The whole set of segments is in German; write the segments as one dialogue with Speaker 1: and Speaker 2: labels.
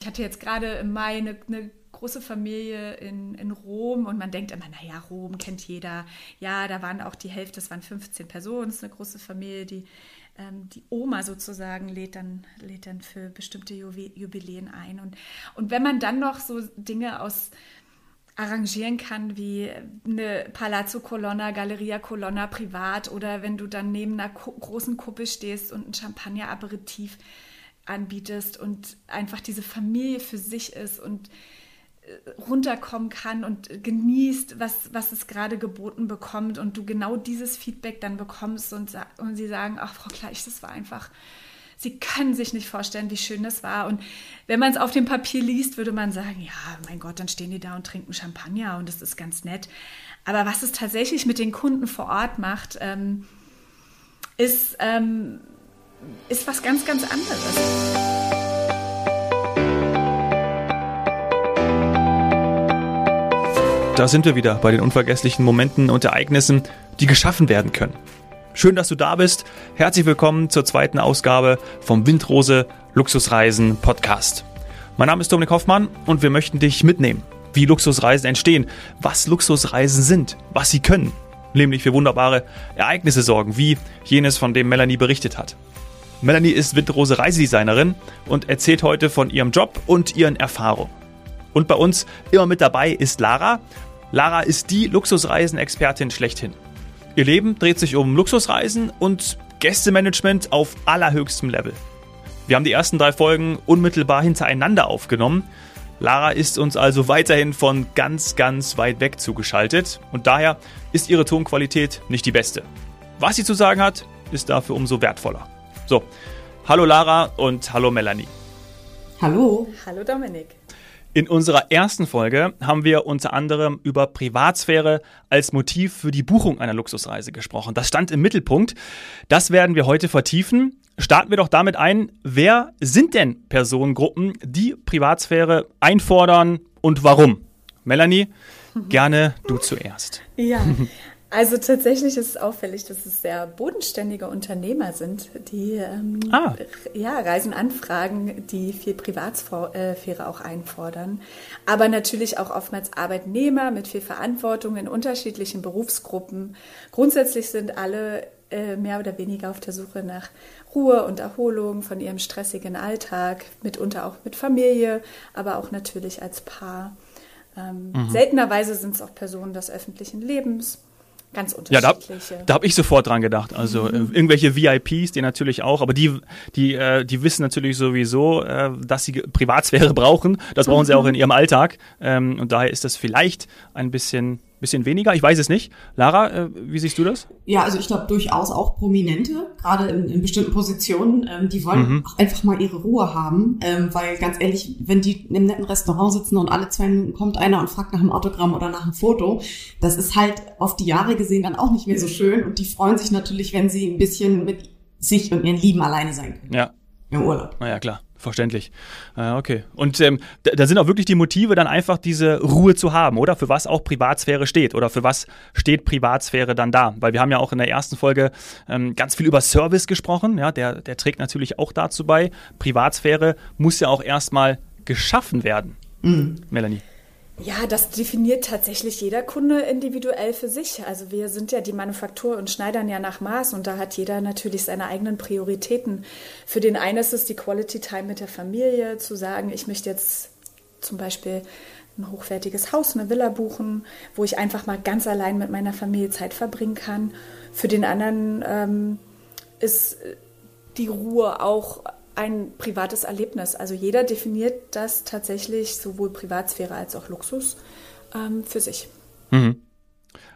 Speaker 1: Ich hatte jetzt gerade im Mai eine, eine große Familie in, in Rom und man denkt immer, naja, Rom kennt jeder. Ja, da waren auch die Hälfte, es waren 15 Personen, es ist eine große Familie, die ähm, die Oma sozusagen lädt dann, lädt dann für bestimmte Jubiläen ein. Und, und wenn man dann noch so Dinge aus arrangieren kann, wie eine Palazzo Colonna, Galleria Colonna privat oder wenn du dann neben einer großen Kuppel stehst und ein Champagner-Aperitif anbietest und einfach diese Familie für sich ist und äh, runterkommen kann und genießt, was, was es gerade geboten bekommt und du genau dieses Feedback dann bekommst und, und sie sagen, ach Frau Gleich, das war einfach, sie können sich nicht vorstellen, wie schön das war. Und wenn man es auf dem Papier liest, würde man sagen, ja, mein Gott, dann stehen die da und trinken Champagner und das ist ganz nett. Aber was es tatsächlich mit den Kunden vor Ort macht, ähm, ist, ähm, ist was ganz, ganz anderes.
Speaker 2: Da sind wir wieder bei den unvergesslichen Momenten und Ereignissen, die geschaffen werden können. Schön, dass du da bist. Herzlich willkommen zur zweiten Ausgabe vom Windrose Luxusreisen Podcast. Mein Name ist Dominik Hoffmann und wir möchten dich mitnehmen, wie Luxusreisen entstehen, was Luxusreisen sind, was sie können, nämlich für wunderbare Ereignisse sorgen, wie jenes, von dem Melanie berichtet hat. Melanie ist Windrose Reisedesignerin und erzählt heute von ihrem Job und ihren Erfahrungen. Und bei uns immer mit dabei ist Lara. Lara ist die Luxusreisen-Expertin schlechthin. Ihr Leben dreht sich um Luxusreisen und Gästemanagement auf allerhöchstem Level. Wir haben die ersten drei Folgen unmittelbar hintereinander aufgenommen. Lara ist uns also weiterhin von ganz, ganz weit weg zugeschaltet und daher ist ihre Tonqualität nicht die beste. Was sie zu sagen hat, ist dafür umso wertvoller. So, hallo Lara und hallo Melanie.
Speaker 3: Hallo.
Speaker 1: Hallo Dominik.
Speaker 2: In unserer ersten Folge haben wir unter anderem über Privatsphäre als Motiv für die Buchung einer Luxusreise gesprochen. Das stand im Mittelpunkt. Das werden wir heute vertiefen. Starten wir doch damit ein, wer sind denn Personengruppen, die Privatsphäre einfordern und warum? Melanie, gerne du zuerst.
Speaker 1: Ja, Also tatsächlich ist es auffällig, dass es sehr bodenständige Unternehmer sind, die ähm, ah. ja, Reisen anfragen, die viel Privatsphäre auch einfordern. Aber natürlich auch oftmals Arbeitnehmer mit viel Verantwortung in unterschiedlichen Berufsgruppen. Grundsätzlich sind alle äh, mehr oder weniger auf der Suche nach Ruhe und Erholung von ihrem stressigen Alltag, mitunter auch mit Familie, aber auch natürlich als Paar. Ähm, mhm. Seltenerweise sind es auch Personen des öffentlichen Lebens Ganz unterschiedliche.
Speaker 2: Ja, da, da habe ich sofort dran gedacht. Also äh, mhm. irgendwelche VIPs, die natürlich auch, aber die, die, äh, die wissen natürlich sowieso, äh, dass sie Privatsphäre brauchen. Das brauchen sie auch in ihrem Alltag. Ähm, und daher ist das vielleicht ein bisschen bisschen weniger? Ich weiß es nicht. Lara, äh, wie siehst du das?
Speaker 3: Ja, also ich glaube durchaus auch Prominente, gerade in, in bestimmten Positionen, ähm, die wollen mhm. auch einfach mal ihre Ruhe haben, ähm, weil ganz ehrlich, wenn die in einem netten Restaurant sitzen und alle zwei Minuten kommt einer und fragt nach einem Autogramm oder nach einem Foto, das ist halt auf die Jahre gesehen dann auch nicht mehr so schön und die freuen sich natürlich, wenn sie ein bisschen mit sich und ihren Lieben alleine sein können.
Speaker 2: Ja.
Speaker 3: Im Urlaub.
Speaker 2: Naja, klar. Verständlich. Äh, okay. Und ähm, da, da, sind auch wirklich die Motive, dann einfach diese Ruhe zu haben, oder? Für was auch Privatsphäre steht oder für was steht Privatsphäre dann da? Weil wir haben ja auch in der ersten Folge ähm, ganz viel über Service gesprochen. Ja, der, der trägt natürlich auch dazu bei. Privatsphäre muss ja auch erstmal geschaffen werden. Mhm. Melanie.
Speaker 1: Ja, das definiert tatsächlich jeder Kunde individuell für sich. Also wir sind ja die Manufaktur und schneidern ja nach Maß und da hat jeder natürlich seine eigenen Prioritäten. Für den einen ist es die Quality Time mit der Familie, zu sagen, ich möchte jetzt zum Beispiel ein hochwertiges Haus, eine Villa buchen, wo ich einfach mal ganz allein mit meiner Familie Zeit verbringen kann. Für den anderen ähm, ist die Ruhe auch ein privates Erlebnis. Also jeder definiert das tatsächlich sowohl Privatsphäre als auch Luxus ähm, für sich. Mhm.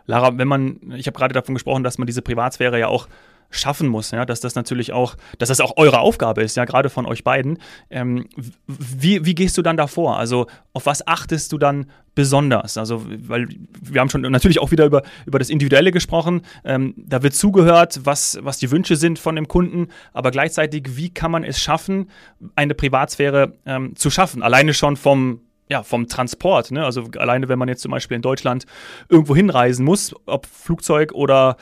Speaker 2: Lara, wenn man, ich habe gerade davon gesprochen, dass man diese Privatsphäre ja auch schaffen muss, ja, dass das natürlich auch, dass das auch eure Aufgabe ist, ja, gerade von euch beiden. Ähm, wie, wie gehst du dann davor? Also auf was achtest du dann besonders? Also, weil wir haben schon natürlich auch wieder über, über das Individuelle gesprochen. Ähm, da wird zugehört, was, was die Wünsche sind von dem Kunden, aber gleichzeitig, wie kann man es schaffen, eine Privatsphäre ähm, zu schaffen? Alleine schon vom ja, vom Transport. Ne? Also alleine, wenn man jetzt zum Beispiel in Deutschland irgendwo hinreisen muss, ob Flugzeug oder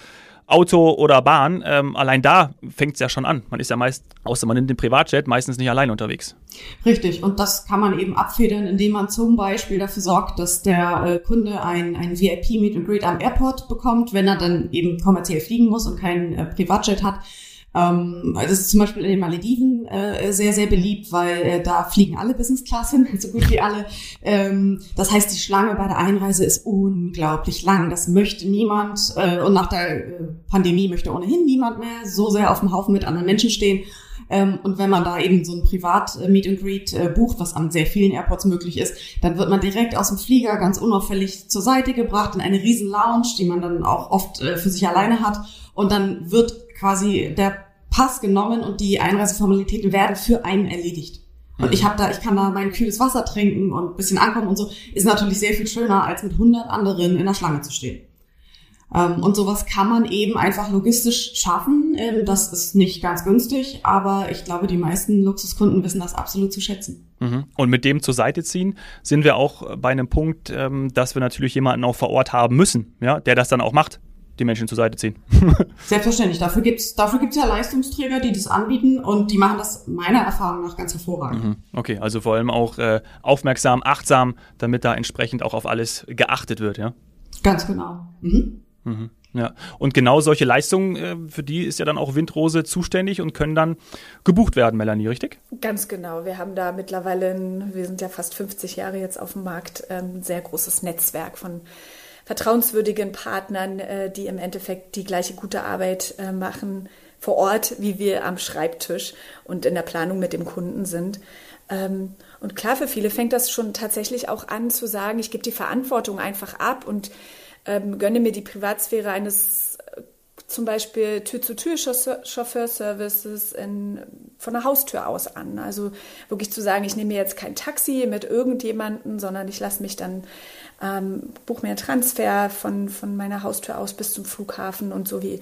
Speaker 2: Auto oder Bahn, ähm, allein da fängt es ja schon an. Man ist ja meist, außer man nimmt den Privatjet, meistens nicht allein unterwegs.
Speaker 3: Richtig, und das kann man eben abfedern, indem man zum Beispiel dafür sorgt, dass der äh, Kunde ein, ein VIP-Meet and Greet am Airport bekommt, wenn er dann eben kommerziell fliegen muss und keinen äh, Privatjet hat ähm, das ist zum Beispiel in den Malediven äh, sehr, sehr beliebt, weil äh, da fliegen alle Business Class hin, so gut wie alle. Ähm, das heißt, die Schlange bei der Einreise ist unglaublich lang. Das möchte niemand. Äh, und nach der äh, Pandemie möchte ohnehin niemand mehr so sehr auf dem Haufen mit anderen Menschen stehen. Ähm, und wenn man da eben so ein Privat-Meet and Greet äh, bucht, was an sehr vielen Airports möglich ist, dann wird man direkt aus dem Flieger ganz unauffällig zur Seite gebracht in eine riesen Lounge, die man dann auch oft äh, für sich alleine hat. Und dann wird quasi der Pass genommen und die Einreiseformalitäten werden für einen erledigt. Und mhm. ich habe da, ich kann da mein kühles Wasser trinken und ein bisschen ankommen und so, ist natürlich sehr viel schöner, als mit 100 anderen in der Schlange zu stehen. Ähm, und sowas kann man eben einfach logistisch schaffen. Ähm, das ist nicht ganz günstig, aber ich glaube, die meisten Luxuskunden wissen das absolut zu schätzen.
Speaker 2: Mhm. Und mit dem zur Seite ziehen sind wir auch bei einem Punkt, ähm, dass wir natürlich jemanden auch vor Ort haben müssen, ja, der das dann auch macht die Menschen zur Seite ziehen.
Speaker 3: Selbstverständlich. Dafür gibt's dafür gibt's ja Leistungsträger, die das anbieten und die machen das meiner Erfahrung nach ganz hervorragend. Mhm.
Speaker 2: Okay, also vor allem auch äh, aufmerksam, achtsam, damit da entsprechend auch auf alles geachtet wird, ja?
Speaker 3: Ganz genau. Mhm.
Speaker 2: Mhm. Ja, und genau solche Leistungen, äh, für die ist ja dann auch Windrose zuständig und können dann gebucht werden, Melanie, richtig?
Speaker 1: Ganz genau. Wir haben da mittlerweile, wir sind ja fast 50 Jahre jetzt auf dem Markt, ein sehr großes Netzwerk von vertrauenswürdigen Partnern, äh, die im Endeffekt die gleiche gute Arbeit äh, machen vor Ort, wie wir am Schreibtisch und in der Planung mit dem Kunden sind. Ähm, und klar, für viele fängt das schon tatsächlich auch an zu sagen, ich gebe die Verantwortung einfach ab und ähm, gönne mir die Privatsphäre eines zum Beispiel Tür-zu-Tür-Chauffeurservices von der Haustür aus an. Also wirklich zu sagen, ich nehme mir jetzt kein Taxi mit irgendjemanden, sondern ich lasse mich dann ähm, buche mir einen Transfer von, von meiner Haustür aus bis zum Flughafen und so wie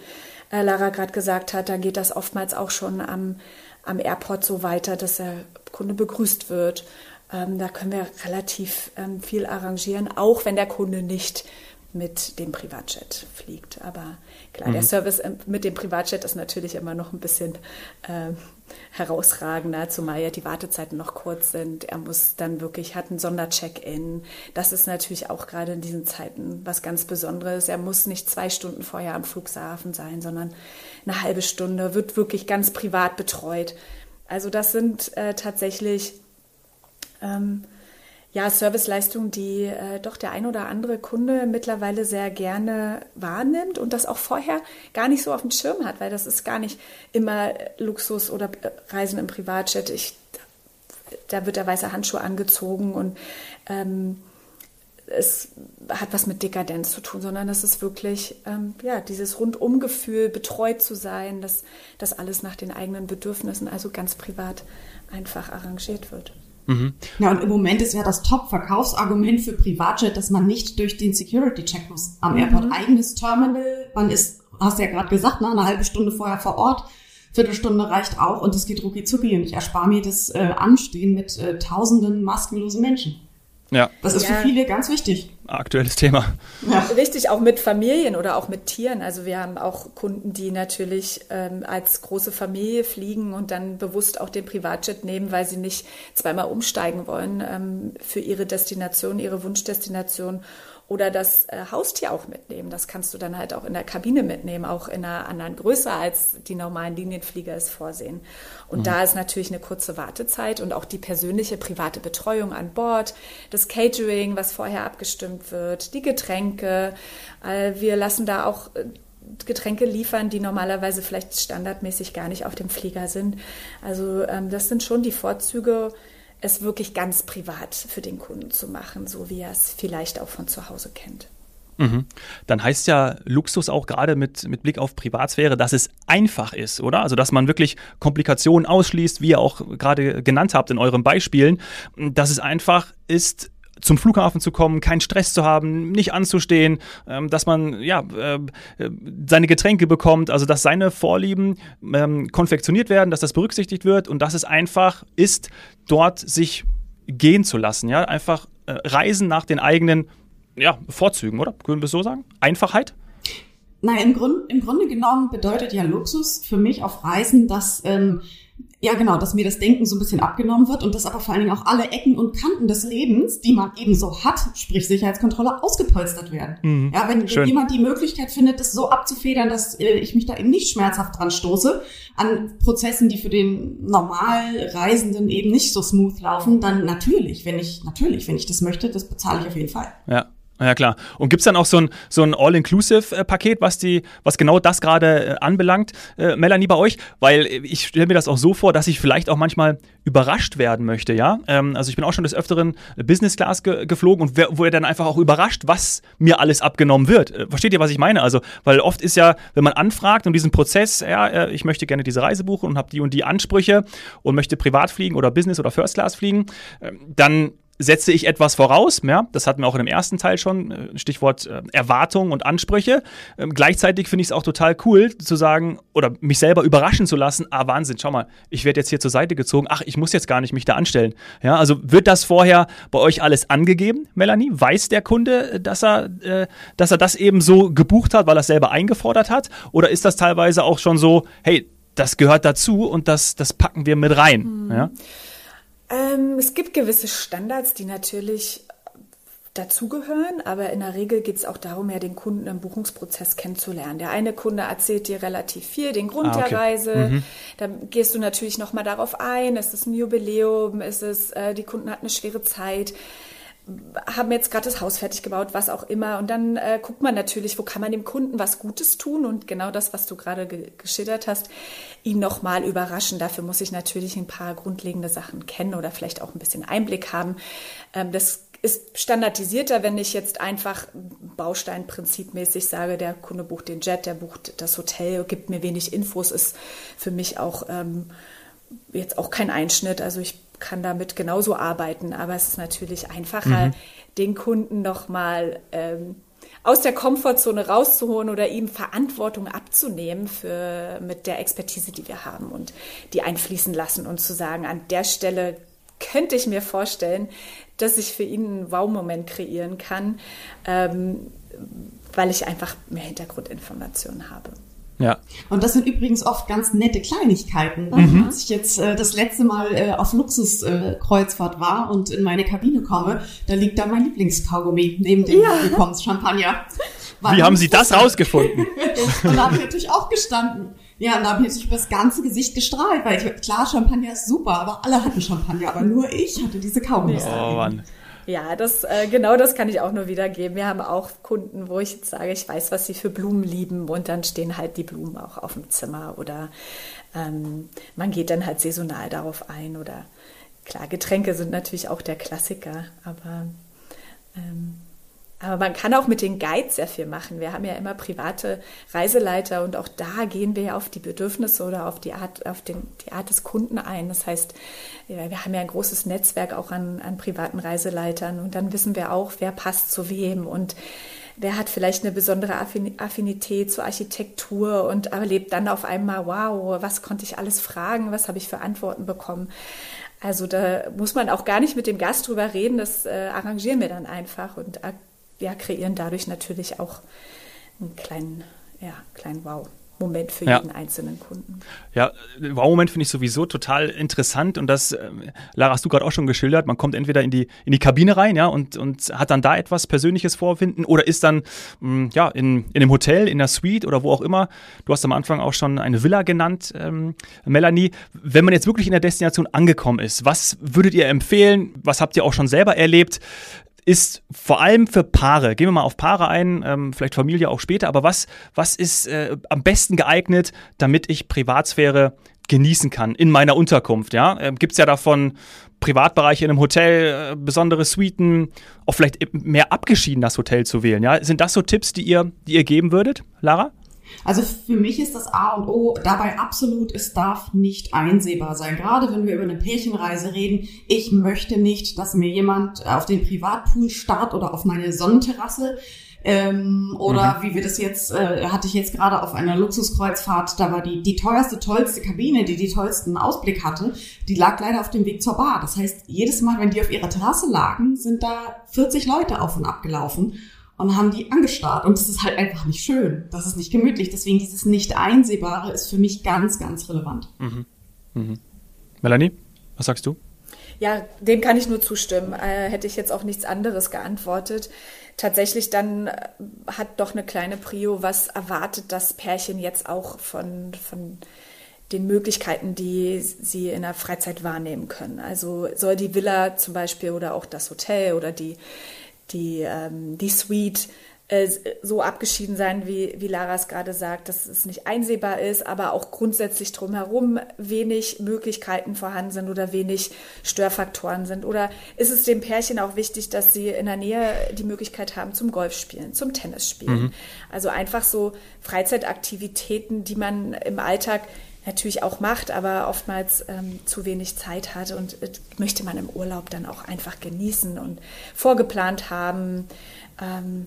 Speaker 1: äh, Lara gerade gesagt hat, da geht das oftmals auch schon am, am Airport so weiter, dass der Kunde begrüßt wird. Ähm, da können wir relativ ähm, viel arrangieren, auch wenn der Kunde nicht mit dem Privatjet fliegt. Aber klar, mhm. der Service mit dem Privatjet ist natürlich immer noch ein bisschen äh, herausragender, zumal ja die Wartezeiten noch kurz sind. Er muss dann wirklich, hat einen Sondercheck-in. Das ist natürlich auch gerade in diesen Zeiten was ganz Besonderes. Er muss nicht zwei Stunden vorher am Flughafen sein, sondern eine halbe Stunde, wird wirklich ganz privat betreut. Also das sind äh, tatsächlich ähm, ja, Serviceleistungen, die äh, doch der ein oder andere Kunde mittlerweile sehr gerne wahrnimmt und das auch vorher gar nicht so auf dem Schirm hat, weil das ist gar nicht immer Luxus oder äh, Reisen im Privatjet. Ich, da wird der weiße Handschuh angezogen und ähm, es hat was mit Dekadenz zu tun, sondern es ist wirklich ähm, ja, dieses Rundumgefühl, betreut zu sein, dass das alles nach den eigenen Bedürfnissen, also ganz privat, einfach arrangiert wird.
Speaker 3: Mhm. Ja, und im Moment ist ja das Top-Verkaufsargument für Privatjet, dass man nicht durch den Security-Check muss am mhm. Airport. Eigenes Terminal, man ist, hast ja gerade gesagt, ne, eine halbe Stunde vorher vor Ort. Viertelstunde reicht auch und es geht rucki zucki und ich erspare mir das äh, Anstehen mit äh, tausenden maskenlosen Menschen. Ja. Das ist ja. für viele ganz wichtig
Speaker 2: aktuelles Thema.
Speaker 1: Ja. Richtig, auch mit Familien oder auch mit Tieren. Also wir haben auch Kunden, die natürlich ähm, als große Familie fliegen und dann bewusst auch den Privatjet nehmen, weil sie nicht zweimal umsteigen wollen ähm, für ihre Destination, ihre Wunschdestination oder das äh, Haustier auch mitnehmen. Das kannst du dann halt auch in der Kabine mitnehmen, auch in einer anderen Größe als die normalen Linienflieger es vorsehen. Und mhm. da ist natürlich eine kurze Wartezeit und auch die persönliche private Betreuung an Bord, das Catering, was vorher abgestimmt wird, die Getränke. Äh, wir lassen da auch äh, Getränke liefern, die normalerweise vielleicht standardmäßig gar nicht auf dem Flieger sind. Also ähm, das sind schon die Vorzüge es wirklich ganz privat für den Kunden zu machen, so wie er es vielleicht auch von zu Hause kennt.
Speaker 2: Mhm. Dann heißt ja Luxus auch gerade mit, mit Blick auf Privatsphäre, dass es einfach ist, oder? Also, dass man wirklich Komplikationen ausschließt, wie ihr auch gerade genannt habt in euren Beispielen, dass es einfach ist, zum Flughafen zu kommen, keinen Stress zu haben, nicht anzustehen, ähm, dass man ja äh, seine Getränke bekommt, also dass seine Vorlieben ähm, konfektioniert werden, dass das berücksichtigt wird und dass es einfach ist, dort sich gehen zu lassen, ja, einfach äh, reisen nach den eigenen ja, Vorzügen, oder? Können wir es so sagen? Einfachheit?
Speaker 3: Naja, im, Grund, im Grunde genommen bedeutet ja Luxus für mich auf Reisen, dass ähm, ja, genau, dass mir das Denken so ein bisschen abgenommen wird und dass aber vor allen Dingen auch alle Ecken und Kanten des Lebens, die man eben so hat, sprich Sicherheitskontrolle, ausgepolstert werden. Mhm. Ja, wenn, wenn jemand die Möglichkeit findet, das so abzufedern, dass äh, ich mich da eben nicht schmerzhaft dran stoße, an Prozessen, die für den normal Reisenden eben nicht so smooth laufen, dann natürlich, wenn ich, natürlich, wenn ich das möchte, das bezahle ich auf jeden Fall.
Speaker 2: Ja. Ja, klar. Und gibt es dann auch so ein, so ein All-Inclusive-Paket, was, was genau das gerade äh, anbelangt, äh, Melanie, bei euch? Weil äh, ich stelle mir das auch so vor, dass ich vielleicht auch manchmal überrascht werden möchte, ja? Ähm, also ich bin auch schon des Öfteren Business Class ge geflogen und wo er dann einfach auch überrascht, was mir alles abgenommen wird. Äh, versteht ihr, was ich meine? Also, weil oft ist ja, wenn man anfragt und diesen Prozess, ja, äh, ich möchte gerne diese Reise buchen und habe die und die Ansprüche und möchte privat fliegen oder Business oder First Class fliegen, ähm, dann setze ich etwas voraus. Ja, das hatten wir auch in dem ersten Teil schon. Äh, Stichwort äh, Erwartungen und Ansprüche. Ähm, gleichzeitig finde ich es auch total cool zu sagen oder mich selber überraschen zu lassen. Ah, Wahnsinn, schau mal, ich werde jetzt hier zur Seite gezogen. Ach, ich muss jetzt gar nicht mich da anstellen. Ja, also wird das vorher bei euch alles angegeben, Melanie? Weiß der Kunde, äh, dass er, äh, dass er das eben so gebucht hat, weil er es selber eingefordert hat? Oder ist das teilweise auch schon so, hey, das gehört dazu und das, das packen wir mit rein? Mhm. Ja?
Speaker 1: Ähm, es gibt gewisse Standards, die natürlich dazugehören, aber in der Regel geht es auch darum, ja den Kunden im Buchungsprozess kennenzulernen. Der eine Kunde erzählt dir relativ viel, den Grund ah, okay. der Reise. Mhm. Da gehst du natürlich nochmal darauf ein, ist es ein Jubiläum, ist es, äh, die Kunden hatten eine schwere Zeit haben jetzt gerade das Haus fertig gebaut, was auch immer. Und dann äh, guckt man natürlich, wo kann man dem Kunden was Gutes tun und genau das, was du gerade ge geschildert hast, ihn nochmal überraschen. Dafür muss ich natürlich ein paar grundlegende Sachen kennen oder vielleicht auch ein bisschen Einblick haben. Ähm, das ist standardisierter, wenn ich jetzt einfach Bausteinprinzipmäßig sage, der Kunde bucht den Jet, der bucht das Hotel, gibt mir wenig Infos, ist für mich auch ähm, jetzt auch kein Einschnitt. Also ich kann damit genauso arbeiten, aber es ist natürlich einfacher, mhm. den Kunden nochmal ähm, aus der Komfortzone rauszuholen oder ihm Verantwortung abzunehmen für mit der Expertise, die wir haben und die einfließen lassen und zu sagen, an der Stelle könnte ich mir vorstellen, dass ich für ihn einen Wow-Moment kreieren kann, ähm, weil ich einfach mehr Hintergrundinformationen habe.
Speaker 3: Ja. Und das sind übrigens oft ganz nette Kleinigkeiten. Mhm. Als ich jetzt äh, das letzte Mal äh, auf Luxuskreuzfahrt äh, war und in meine Kabine komme, da liegt da mein Lieblingskaugummi neben dem ja. Willkommenschampagner.
Speaker 2: Wie haben Sie das rausgefunden?
Speaker 3: und da habe ich natürlich auch gestanden. Ja, und da habe ich natürlich über das ganze Gesicht gestrahlt, weil ich, klar, Champagner ist super, aber alle hatten Champagner, aber nur ich hatte diese Kaugummis. Oh Mann.
Speaker 1: Ja, das, äh, genau das kann ich auch nur wiedergeben. Wir haben auch Kunden, wo ich jetzt sage, ich weiß, was sie für Blumen lieben und dann stehen halt die Blumen auch auf dem Zimmer oder ähm, man geht dann halt saisonal darauf ein oder klar, Getränke sind natürlich auch der Klassiker, aber ähm, aber man kann auch mit den Guides sehr viel machen. Wir haben ja immer private Reiseleiter und auch da gehen wir ja auf die Bedürfnisse oder auf die Art, auf den, die Art des Kunden ein. Das heißt, wir haben ja ein großes Netzwerk auch an, an privaten Reiseleitern und dann wissen wir auch, wer passt zu wem und wer hat vielleicht eine besondere Affinität zur Architektur und erlebt dann auf einmal, wow, was konnte ich alles fragen, was habe ich für Antworten bekommen. Also da muss man auch gar nicht mit dem Gast drüber reden, das äh, arrangieren wir dann einfach und ja, kreieren dadurch natürlich auch einen kleinen, ja, kleinen Wow. Moment für ja. jeden einzelnen Kunden.
Speaker 2: Ja, Wow-Moment finde ich sowieso total interessant und das, äh, Lara, hast du gerade auch schon geschildert, man kommt entweder in die, in die Kabine rein, ja, und, und hat dann da etwas Persönliches vorfinden oder ist dann, mh, mm, ja, in, in einem Hotel, in der Suite oder wo auch immer. Du hast am Anfang auch schon eine Villa genannt, ähm, Melanie. Wenn man jetzt wirklich in der Destination angekommen ist, was würdet ihr empfehlen? Was habt ihr auch schon selber erlebt? Ist vor allem für Paare, gehen wir mal auf Paare ein, ähm, vielleicht Familie auch später, aber was, was ist äh, am besten geeignet, damit ich Privatsphäre genießen kann in meiner Unterkunft? Ja? Ähm, Gibt es ja davon Privatbereiche in einem Hotel, äh, besondere Suiten, auch vielleicht mehr abgeschieden das Hotel zu wählen. Ja? Sind das so Tipps, die ihr, die ihr geben würdet, Lara?
Speaker 3: Also für mich ist das A und O dabei absolut, es darf nicht einsehbar sein. Gerade wenn wir über eine Pärchenreise reden, ich möchte nicht, dass mir jemand auf den Privatpool starrt oder auf meine Sonnenterrasse. Ähm, oder mhm. wie wir das jetzt, äh, hatte ich jetzt gerade auf einer Luxuskreuzfahrt, da war die, die teuerste, tollste Kabine, die die tollsten Ausblick hatte, die lag leider auf dem Weg zur Bar. Das heißt, jedes Mal, wenn die auf ihrer Terrasse lagen, sind da 40 Leute auf und ab gelaufen. Und haben die angestarrt. Und das ist halt einfach nicht schön. Das ist nicht gemütlich. Deswegen dieses Nicht-Einsehbare ist für mich ganz, ganz relevant. Mhm.
Speaker 2: Mhm. Melanie, was sagst du?
Speaker 1: Ja, dem kann ich nur zustimmen. Äh, hätte ich jetzt auch nichts anderes geantwortet. Tatsächlich dann äh, hat doch eine kleine Prio, was erwartet das Pärchen jetzt auch von, von den Möglichkeiten, die sie in der Freizeit wahrnehmen können. Also soll die Villa zum Beispiel oder auch das Hotel oder die, die, ähm, die Suite äh, so abgeschieden sein, wie, wie Lara es gerade sagt, dass es nicht einsehbar ist, aber auch grundsätzlich drumherum wenig Möglichkeiten vorhanden sind oder wenig Störfaktoren sind? Oder ist es dem Pärchen auch wichtig, dass sie in der Nähe die Möglichkeit haben zum Golfspielen, zum Tennisspielen? Mhm. Also einfach so Freizeitaktivitäten, die man im Alltag natürlich auch macht, aber oftmals ähm, zu wenig Zeit hat und äh, möchte man im Urlaub dann auch einfach genießen und vorgeplant haben. Ähm,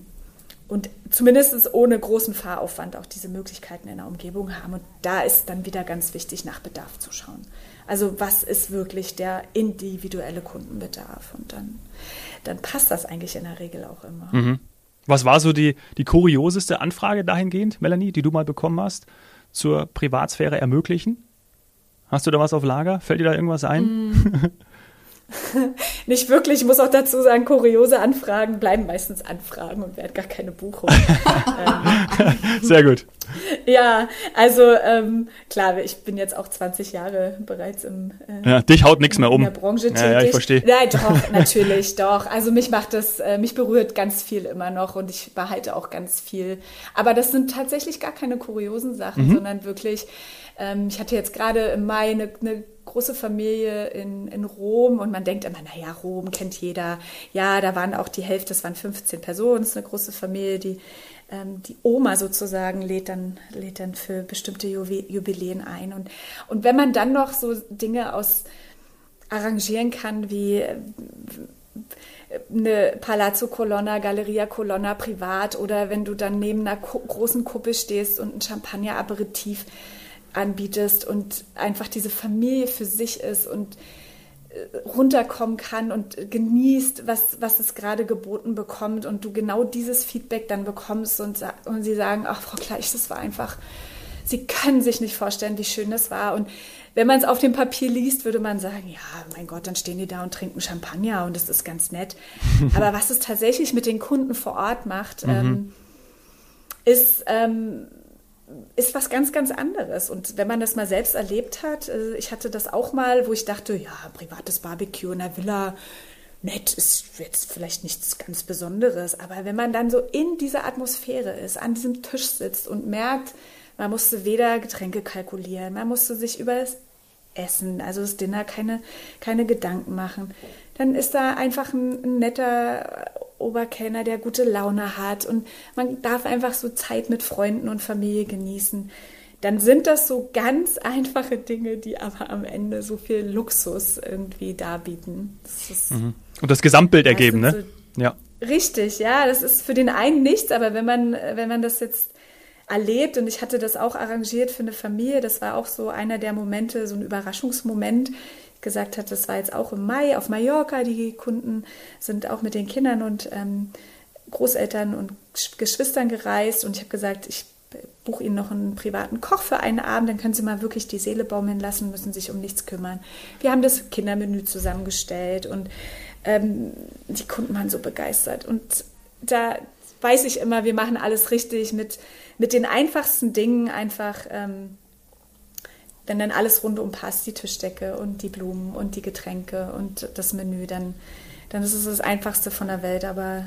Speaker 1: und zumindest ohne großen Fahraufwand auch diese Möglichkeiten in der Umgebung haben. Und da ist dann wieder ganz wichtig, nach Bedarf zu schauen. Also was ist wirklich der individuelle Kundenbedarf? Und dann, dann passt das eigentlich in der Regel auch immer. Mhm.
Speaker 2: Was war so die, die kurioseste Anfrage dahingehend, Melanie, die du mal bekommen hast, zur Privatsphäre ermöglichen? Hast du da was auf Lager? Fällt dir da irgendwas ein? Mm.
Speaker 1: nicht wirklich. Ich muss auch dazu sagen, kuriose Anfragen bleiben meistens Anfragen und werden gar keine Buchung.
Speaker 2: Ähm, Sehr gut.
Speaker 1: Ja, also ähm, klar, ich bin jetzt auch 20 Jahre bereits im
Speaker 2: äh, ja, dich haut nichts mehr um.
Speaker 1: In der Branche tätig.
Speaker 2: Ja, ja ich verstehe.
Speaker 1: Nein, doch, natürlich, doch. Also mich macht das, äh, mich berührt ganz viel immer noch und ich behalte auch ganz viel. Aber das sind tatsächlich gar keine kuriosen Sachen, mhm. sondern wirklich ähm, ich hatte jetzt gerade im Mai eine, eine große Familie in, in Rom und man denkt immer, naja, Rom kennt jeder. Ja, da waren auch die Hälfte, das waren 15 Personen, das ist eine große Familie, die ähm, die Oma sozusagen lädt dann, lädt dann für bestimmte Jubiläen ein. Und, und wenn man dann noch so Dinge aus arrangieren kann, wie äh, eine Palazzo Colonna, Galleria Colonna privat oder wenn du dann neben einer großen Kuppe stehst und ein Champagner-Aperitif anbietest und einfach diese Familie für sich ist und äh, runterkommen kann und genießt, was, was es gerade geboten bekommt und du genau dieses Feedback dann bekommst und, und sie sagen, ach Frau Gleich, das war einfach, sie können sich nicht vorstellen, wie schön das war und wenn man es auf dem Papier liest, würde man sagen, ja, mein Gott, dann stehen die da und trinken Champagner und das ist ganz nett. Aber was es tatsächlich mit den Kunden vor Ort macht, mhm. ähm, ist, ähm, ist was ganz, ganz anderes. Und wenn man das mal selbst erlebt hat, äh, ich hatte das auch mal, wo ich dachte, ja, privates Barbecue in der Villa, nett, ist jetzt vielleicht nichts ganz Besonderes. Aber wenn man dann so in dieser Atmosphäre ist, an diesem Tisch sitzt und merkt, man musste weder Getränke kalkulieren, man musste sich über das Essen, also das Dinner, keine, keine Gedanken machen. Dann ist da einfach ein, ein netter Oberkellner, der gute Laune hat und man darf einfach so Zeit mit Freunden und Familie genießen. Dann sind das so ganz einfache Dinge, die aber am Ende so viel Luxus irgendwie darbieten.
Speaker 2: Das mhm. und das Gesamtbild ergeben, ne?
Speaker 1: So, ja. Richtig, ja. Das ist für den einen nichts, aber wenn man, wenn man das jetzt erlebt und ich hatte das auch arrangiert für eine Familie. Das war auch so einer der Momente, so ein Überraschungsmoment. Gesagt hatte, das war jetzt auch im Mai auf Mallorca. Die Kunden sind auch mit den Kindern und ähm, Großeltern und Geschwistern gereist und ich habe gesagt, ich buche Ihnen noch einen privaten Koch für einen Abend, dann können Sie mal wirklich die Seele baumeln lassen, müssen sich um nichts kümmern. Wir haben das Kindermenü zusammengestellt und ähm, die Kunden waren so begeistert. Und da weiß ich immer, wir machen alles richtig mit mit den einfachsten Dingen einfach, ähm, wenn dann alles rundum passt, die Tischdecke und die Blumen und die Getränke und das Menü, dann, dann ist es das Einfachste von der Welt. Aber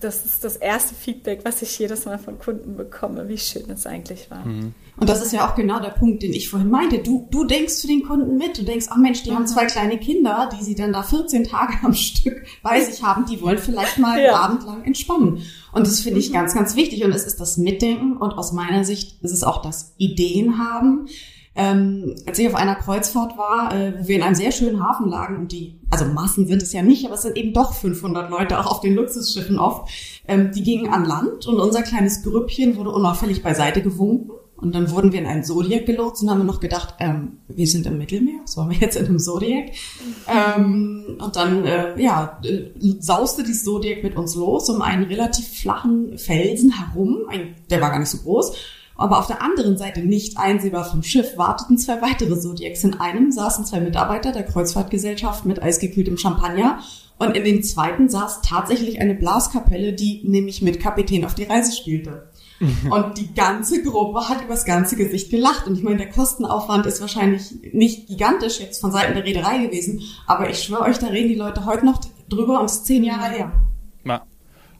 Speaker 1: das ist das erste Feedback, was ich jedes Mal von Kunden bekomme, wie schön es eigentlich war. Mhm.
Speaker 3: Und das ist ja auch genau der Punkt, den ich vorhin meinte. Du, du denkst für den Kunden mit. Du denkst, ach Mensch, die mhm. haben zwei kleine Kinder, die sie dann da 14 Tage am Stück bei sich haben. Die wollen vielleicht mal ja. abendlang entspannen. Und das finde ich mhm. ganz, ganz wichtig. Und es ist das Mitdenken. Und aus meiner Sicht ist es auch das Ideen haben. Ähm, als ich auf einer Kreuzfahrt war, äh, wo wir in einem sehr schönen Hafen lagen und die, also Massen sind es ja nicht, aber es sind eben doch 500 Leute, auch auf den Luxusschiffen oft, ähm, die gingen an Land und unser kleines Grüppchen wurde unauffällig beiseite gewunken Und dann wurden wir in einen Zodiac gelotst und haben noch gedacht, ähm, wir sind im Mittelmeer, so waren wir jetzt in einem Zodiac. Ähm, und dann, äh, ja, äh, sauste die Zodiac mit uns los um einen relativ flachen Felsen herum. Ein, der war gar nicht so groß. Aber auf der anderen Seite, nicht einsehbar vom Schiff, warteten zwei weitere Zodiacs. In einem saßen zwei Mitarbeiter der Kreuzfahrtgesellschaft mit eisgekühltem Champagner. Und in dem zweiten saß tatsächlich eine Blaskapelle, die nämlich mit Kapitän auf die Reise spielte. Und die ganze Gruppe hat übers ganze Gesicht gelacht. Und ich meine, der Kostenaufwand ist wahrscheinlich nicht gigantisch jetzt von Seiten der Reederei gewesen, aber ich schwöre euch, da reden die Leute heute noch drüber und es ist zehn Jahre her.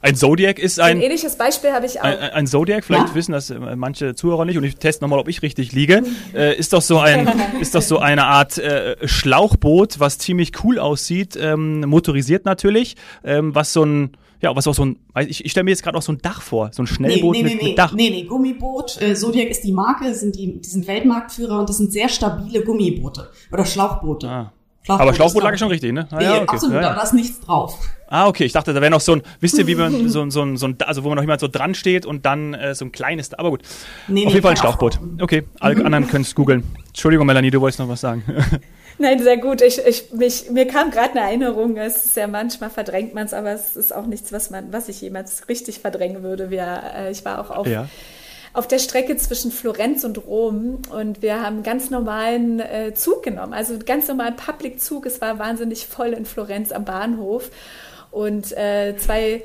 Speaker 2: Ein Zodiac ist ein.
Speaker 1: Ein ähnliches Beispiel habe ich auch.
Speaker 2: Ein, ein Zodiac, vielleicht ja? wissen das äh, manche Zuhörer nicht und ich teste nochmal, ob ich richtig liege. Äh, ist doch so ein, ist doch so eine Art äh, Schlauchboot, was ziemlich cool aussieht, ähm, motorisiert natürlich, ähm, was so ein ja, was auch so ein, ich, ich stelle mir jetzt gerade auch so ein Dach vor, so ein Schnellboot nee, nee, mit,
Speaker 3: nee,
Speaker 2: mit Dach.
Speaker 3: Nee, nee, Gummiboot. Äh, Zodiac ist die Marke, sind die, die sind Weltmarktführer und das sind sehr stabile Gummiboote oder Schlauchboote.
Speaker 2: Ah. Schlauchboot aber Schlauchboot lag schon richtig, ne?
Speaker 3: Ah, nee, ja, okay. absolut, ja, ja. aber da ist nichts drauf.
Speaker 2: Ah, okay. Ich dachte, da wäre noch so ein, wisst ihr, wie man so, so, so, so ein, also wo man noch jemand so dran steht und dann äh, so ein kleines, aber gut. Nee, Auf jeden Fall ein Schlauchboot. Okay, alle anderen können es googeln. Entschuldigung, Melanie, du wolltest noch was sagen.
Speaker 1: Nein, sehr gut. Ich, ich, mich, mir kam gerade eine Erinnerung. Es ist ja manchmal verdrängt man es, aber es ist auch nichts, was man, was ich jemals richtig verdrängen würde. Wir, äh, ich war auch auf, ja. auf der Strecke zwischen Florenz und Rom und wir haben ganz normalen äh, Zug genommen, also ganz normalen Public-Zug. Es war wahnsinnig voll in Florenz am Bahnhof und äh, zwei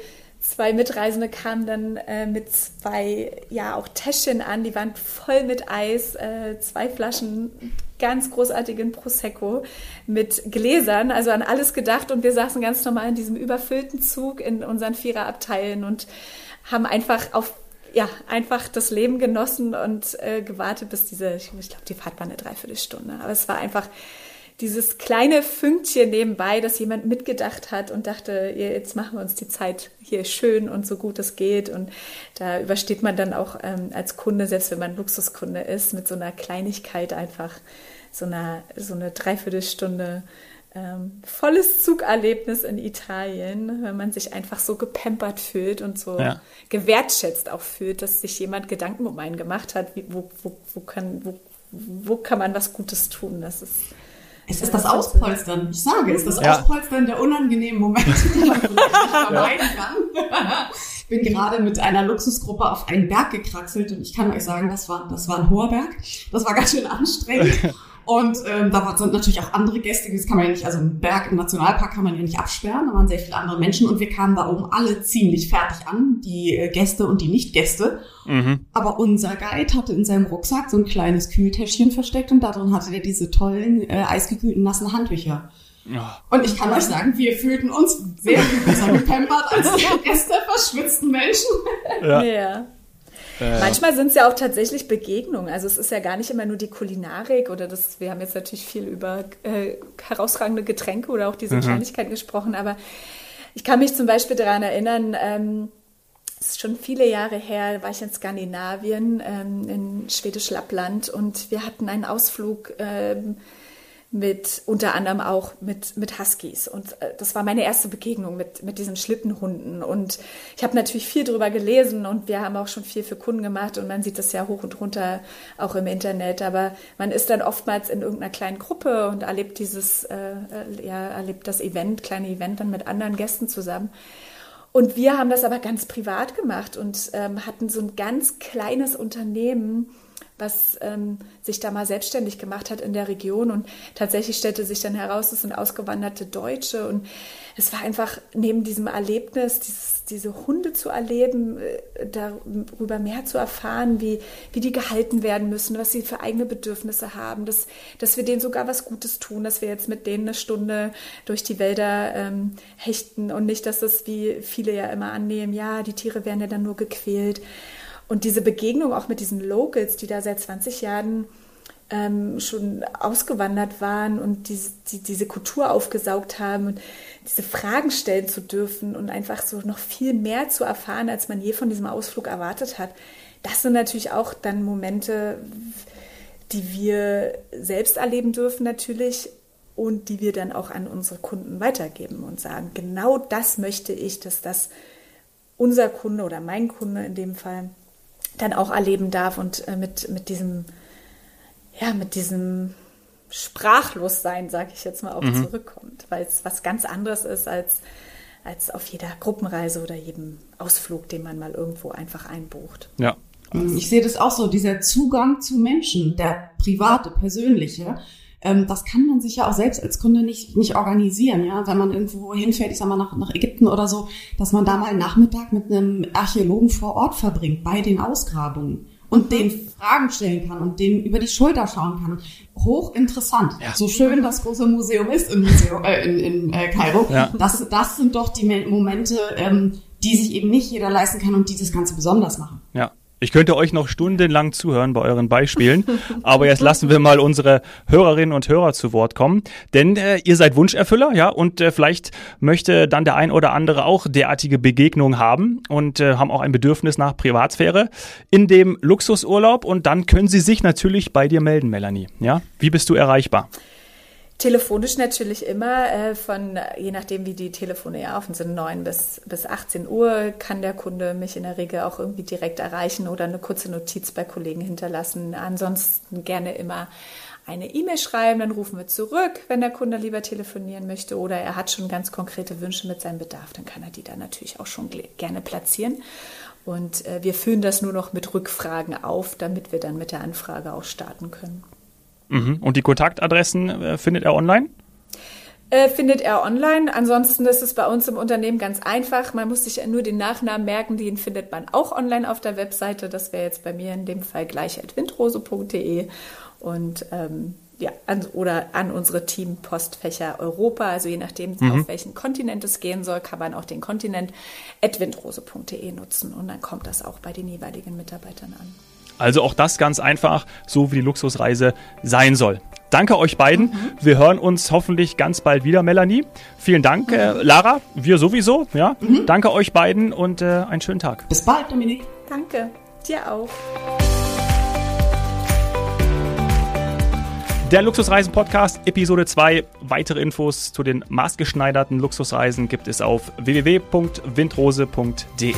Speaker 1: zwei Mitreisende kamen dann äh, mit zwei, ja, auch Täschchen an, die waren voll mit Eis, äh, zwei Flaschen ganz großartigen Prosecco mit Gläsern, also an alles gedacht und wir saßen ganz normal in diesem überfüllten Zug in unseren Viererabteilen und haben einfach auf ja, einfach das Leben genossen und äh, gewartet, bis diese, ich, ich glaube, die Fahrt war eine Dreiviertelstunde. Aber es war einfach dieses kleine Fünkchen nebenbei, dass jemand mitgedacht hat und dachte, jetzt machen wir uns die Zeit hier schön und so gut es geht. Und da übersteht man dann auch ähm, als Kunde, selbst wenn man Luxuskunde ist, mit so einer Kleinigkeit einfach so, einer, so eine Dreiviertelstunde ähm, volles Zugerlebnis in Italien, wenn man sich einfach so gepampert fühlt und so ja. gewertschätzt auch fühlt, dass sich jemand Gedanken um einen gemacht hat, wie, wo, wo, wo, kann, wo, wo kann man was Gutes tun. Das ist
Speaker 3: es ist das Auspolstern. Ich sage, es ist das ja. Auspolstern der unangenehmen Momente, die man vielleicht vermeiden kann. ich bin gerade mit einer Luxusgruppe auf einen Berg gekraxelt und ich kann euch sagen, das war, das war ein hoher Berg. Das war ganz schön anstrengend. Und ähm, da sind natürlich auch andere Gäste, das kann man ja nicht, also einen Berg im Nationalpark kann man ja nicht absperren, da waren sehr viele andere Menschen und wir kamen da oben alle ziemlich fertig an, die äh, Gäste und die Nicht-Gäste. Mhm. Aber unser Guide hatte in seinem Rucksack so ein kleines Kühltäschchen versteckt und darin hatte er diese tollen, äh, eisgekühlten, nassen Handtücher. Ja. Und ich kann euch sagen, wir fühlten uns sehr viel besser gepampert als die Rest der verschwitzten Menschen.
Speaker 1: Ja. ja. Äh, Manchmal sind es ja auch tatsächlich Begegnungen. Also es ist ja gar nicht immer nur die Kulinarik oder das, wir haben jetzt natürlich viel über äh, herausragende Getränke oder auch diese mhm. Kleinigkeiten gesprochen, aber ich kann mich zum Beispiel daran erinnern, ähm, es ist schon viele Jahre her, war ich in Skandinavien, ähm, in Schwedisch Lappland und wir hatten einen Ausflug ähm, mit unter anderem auch mit, mit Huskies. Und äh, das war meine erste Begegnung mit, mit diesen Schlittenhunden. Und ich habe natürlich viel darüber gelesen und wir haben auch schon viel für Kunden gemacht und man sieht das ja hoch und runter auch im Internet. Aber man ist dann oftmals in irgendeiner kleinen Gruppe und erlebt dieses, äh, äh ja, erlebt das Event, kleine Event dann mit anderen Gästen zusammen. Und wir haben das aber ganz privat gemacht und ähm, hatten so ein ganz kleines Unternehmen, was ähm, sich da mal selbstständig gemacht hat in der Region. Und tatsächlich stellte sich dann heraus, es sind ausgewanderte Deutsche. Und es war einfach neben diesem Erlebnis, dieses, diese Hunde zu erleben, äh, darüber mehr zu erfahren, wie, wie die gehalten werden müssen, was sie für eigene Bedürfnisse haben, dass, dass wir denen sogar was Gutes tun, dass wir jetzt mit denen eine Stunde durch die Wälder ähm, hechten und nicht, dass das wie viele ja immer annehmen, ja, die Tiere werden ja dann nur gequält. Und diese Begegnung auch mit diesen Locals, die da seit 20 Jahren ähm, schon ausgewandert waren und die, die, diese Kultur aufgesaugt haben und diese Fragen stellen zu dürfen und einfach so noch viel mehr zu erfahren, als man je von diesem Ausflug erwartet hat. Das sind natürlich auch dann Momente, die wir selbst erleben dürfen natürlich und die wir dann auch an unsere Kunden weitergeben und sagen, genau das möchte ich, dass das unser Kunde oder mein Kunde in dem Fall dann auch erleben darf und äh, mit, mit diesem, ja, mit diesem Sprachlossein, sage ich jetzt mal, auch mhm. zurückkommt, weil es was ganz anderes ist als, als auf jeder Gruppenreise oder jedem Ausflug, den man mal irgendwo einfach einbucht.
Speaker 2: Ja.
Speaker 3: Ich sehe das auch so, dieser Zugang zu Menschen, der private, persönliche, ähm, das kann man sich ja auch selbst als Kunde nicht, nicht organisieren, ja. Wenn man irgendwo hinfährt, ich sag mal nach, nach Ägypten oder so, dass man da mal einen Nachmittag mit einem Archäologen vor Ort verbringt, bei den Ausgrabungen und den Fragen stellen kann und den über die Schulter schauen kann. Hochinteressant. Ja. So schön das große Museum ist in, Museum, äh, in, in äh, Kairo. Ja. Das, das sind doch die Momente, ähm, die sich eben nicht jeder leisten kann und die das Ganze besonders machen.
Speaker 2: Ja, ich könnte euch noch stundenlang zuhören bei euren Beispielen, aber jetzt lassen wir mal unsere Hörerinnen und Hörer zu Wort kommen, denn äh, ihr seid Wunscherfüller, ja, und äh, vielleicht möchte dann der ein oder andere auch derartige Begegnungen haben und äh, haben auch ein Bedürfnis nach Privatsphäre in dem Luxusurlaub und dann können sie sich natürlich bei dir melden, Melanie, ja? Wie bist du erreichbar?
Speaker 1: Telefonisch natürlich immer, äh, von je nachdem, wie die Telefone ja offen sind, 9 bis, bis 18 Uhr, kann der Kunde mich in der Regel auch irgendwie direkt erreichen oder eine kurze Notiz bei Kollegen hinterlassen. Ansonsten gerne immer eine E-Mail schreiben, dann rufen wir zurück, wenn der Kunde lieber telefonieren möchte oder er hat schon ganz konkrete Wünsche mit seinem Bedarf, dann kann er die dann natürlich auch schon gerne platzieren. Und äh, wir führen das nur noch mit Rückfragen auf, damit wir dann mit der Anfrage auch starten können.
Speaker 2: Mhm. Und die Kontaktadressen äh, findet er online?
Speaker 1: Äh, findet er online. Ansonsten ist es bei uns im Unternehmen ganz einfach. Man muss sich nur den Nachnamen merken, den findet man auch online auf der Webseite. Das wäre jetzt bei mir in dem Fall gleich windrose.de und ähm, ja, an, oder an unsere Teampostfächer Europa. Also je nachdem, mhm. auf welchen Kontinent es gehen soll, kann man auch den Kontinent windrose.de nutzen und dann kommt das auch bei den jeweiligen Mitarbeitern an.
Speaker 2: Also auch das ganz einfach, so wie die Luxusreise sein soll. Danke euch beiden. Mhm. Wir hören uns hoffentlich ganz bald wieder, Melanie. Vielen Dank, äh, mhm. äh, Lara. Wir sowieso. Ja. Mhm. Danke euch beiden und äh, einen schönen Tag.
Speaker 3: Bis bald, Dominik.
Speaker 1: Danke. Dir auch.
Speaker 2: Der Luxusreisen Podcast, Episode 2. Weitere Infos zu den maßgeschneiderten Luxusreisen gibt es auf www.windrose.de.